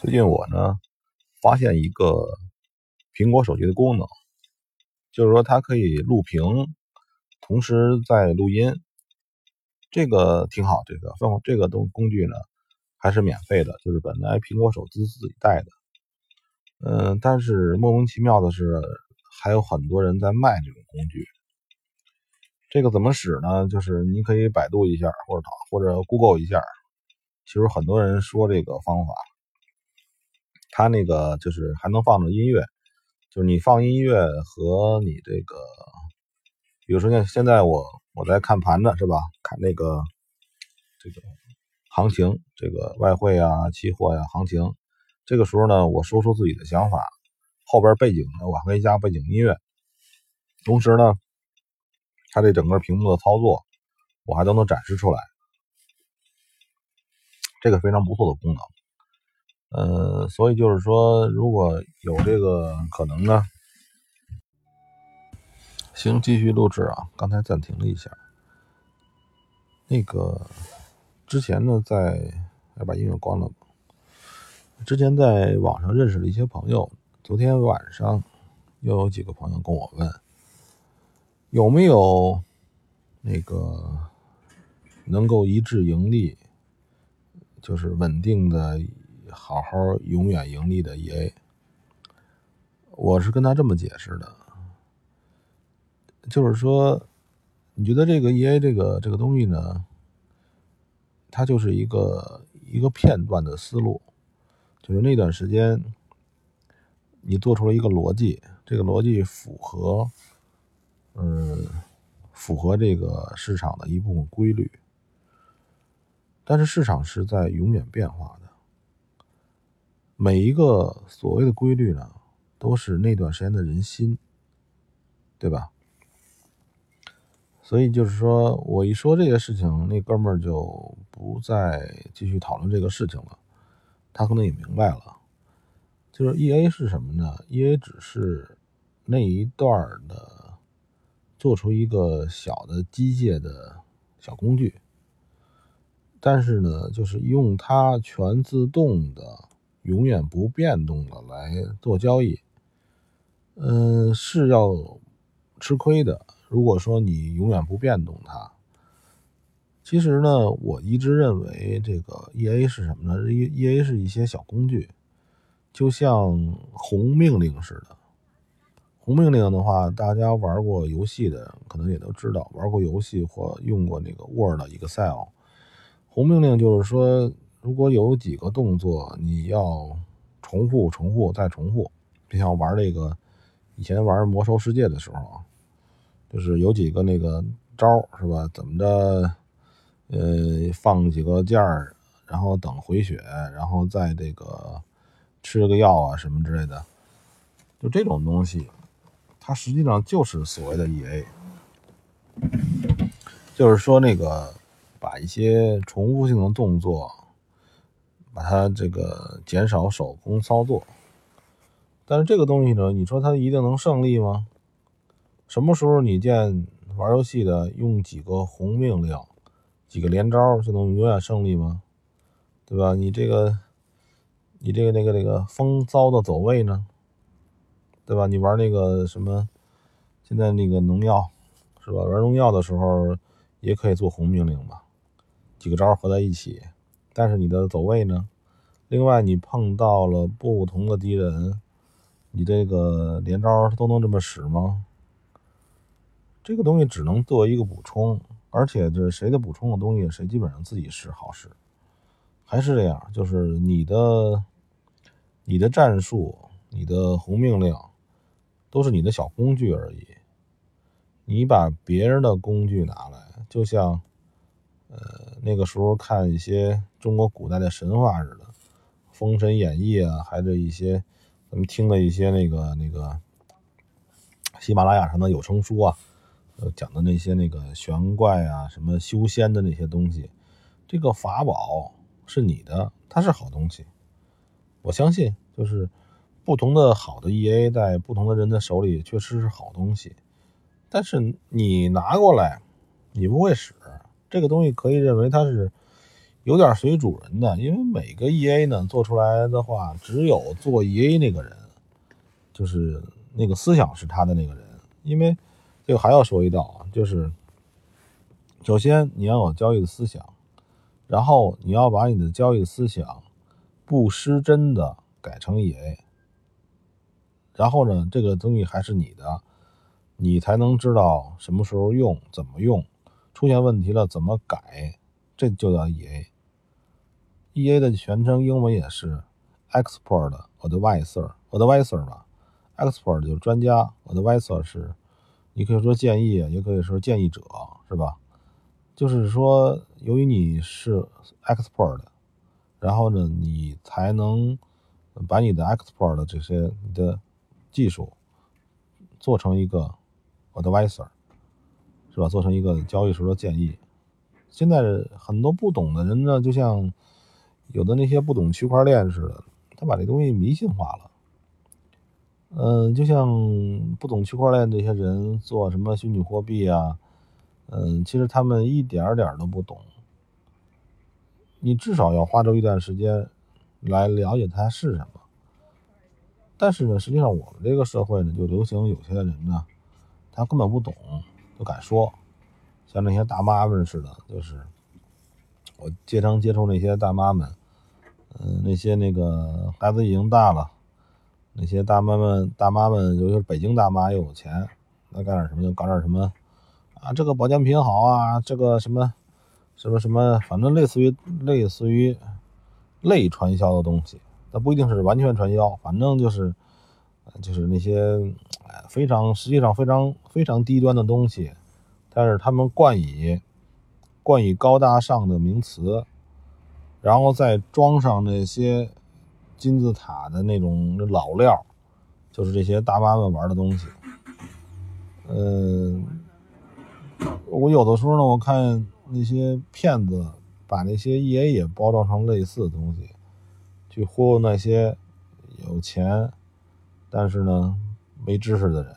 最近我呢发现一个苹果手机的功能，就是说它可以录屏，同时在录音，这个挺好。这个这个东工具呢还是免费的，就是本来苹果手机自己带的。嗯，但是莫名其妙的是，还有很多人在卖这种工具。这个怎么使呢？就是你可以百度一下，或者或者 Google 一下。其实很多人说这个方法，它那个就是还能放着音乐，就是你放音乐和你这个，比如说现现在我我在看盘子是吧？看那个这个行情，这个外汇啊、期货呀行情，这个时候呢，我说出自己的想法，后边背景呢我还可以加背景音乐，同时呢，它这整个屏幕的操作我还都能展示出来。这个非常不错的功能，呃，所以就是说，如果有这个可能呢，行，继续录制啊。刚才暂停了一下，那个之前呢，在要把音乐关了。之前在网上认识了一些朋友，昨天晚上又有几个朋友跟我问，有没有那个能够一致盈利。就是稳定的、好好永远盈利的 EA，我是跟他这么解释的，就是说，你觉得这个 EA 这个这个东西呢，它就是一个一个片段的思路，就是那段时间你做出了一个逻辑，这个逻辑符合，嗯，符合这个市场的一部分规律。但是市场是在永远变化的，每一个所谓的规律呢，都是那段时间的人心，对吧？所以就是说我一说这些事情，那哥们儿就不再继续讨论这个事情了。他可能也明白了，就是 E A 是什么呢？E A 只是那一段的做出一个小的机械的小工具。但是呢，就是用它全自动的、永远不变动的来做交易，嗯，是要吃亏的。如果说你永远不变动它，其实呢，我一直认为这个 E A 是什么呢？E E A 是一些小工具，就像红命令似的。红命令的话，大家玩过游戏的可能也都知道，玩过游戏或用过那个 Word、Excel。红命令就是说，如果有几个动作你要重复、重复再重复，就像玩那个以前玩魔兽世界的时候啊，就是有几个那个招是吧？怎么着？呃，放几个件儿，然后等回血，然后再这个吃个药啊什么之类的，就这种东西，它实际上就是所谓的 EA，就是说那个。把一些重复性的动作，把它这个减少手工操作，但是这个东西呢，你说它一定能胜利吗？什么时候你见玩游戏的用几个红命令、几个连招就能永远胜利吗？对吧？你这个，你这个那个那个风骚的走位呢？对吧？你玩那个什么，现在那个农药是吧？玩农药的时候也可以做红命令吧？几个招合在一起，但是你的走位呢？另外，你碰到了不同的敌人，你这个连招都能这么使吗？这个东西只能做一个补充，而且这谁的补充的东西，谁基本上自己使好使。还是这样，就是你的、你的战术、你的红命令，都是你的小工具而已。你把别人的工具拿来，就像。呃，那个时候看一些中国古代的神话似的，《封神演义》啊，还是一些咱们听了一些那个那个喜马拉雅上的有声书啊，呃，讲的那些那个玄怪啊，什么修仙的那些东西，这个法宝是你的，它是好东西，我相信，就是不同的好的 EA 在不同的人的手里确实是好东西，但是你拿过来，你不会使。这个东西可以认为它是有点随主人的，因为每个 EA 呢做出来的话，只有做 EA 那个人，就是那个思想是他的那个人。因为这个还要说一道，就是首先你要有交易的思想，然后你要把你的交易思想不失真的改成 EA，然后呢，这个东西还是你的，你才能知道什么时候用，怎么用，出现问题了怎么改。这就叫 EA，EA 的全称英文也是 Expert Advisor，Advisor 吧，Expert 就是专家，Advisor 是你可以说建议，也可以说建议者，是吧？就是说，由于你是 Expert，然后呢，你才能把你的 Expert 的这些你的技术做成一个 Advisor，是吧？做成一个交易时候的建议。现在很多不懂的人呢，就像有的那些不懂区块链似的，他把这东西迷信化了。嗯，就像不懂区块链这些人做什么虚拟货币啊，嗯，其实他们一点点都不懂。你至少要花出一段时间来了解它是什么。但是呢，实际上我们这个社会呢，就流行有些人呢，他根本不懂，不敢说。像那些大妈们似的，就是我经常接触那些大妈们，嗯，那些那个孩子已经大了，那些大妈们，大妈们，尤其是北京大妈又有钱，那干点什么就搞点什么啊，这个保健品好啊，这个什么什么什么，反正类似于类似于类传销的东西，那不一定是完全传销，反正就是就是那些非常实际上非常非常低端的东西。但是他们冠以冠以高大上的名词，然后再装上那些金字塔的那种老料，就是这些大妈们玩的东西。嗯，我有的时候呢，我看那些骗子把那些 EA 也包装成类似的东西，去忽悠那些有钱但是呢没知识的人。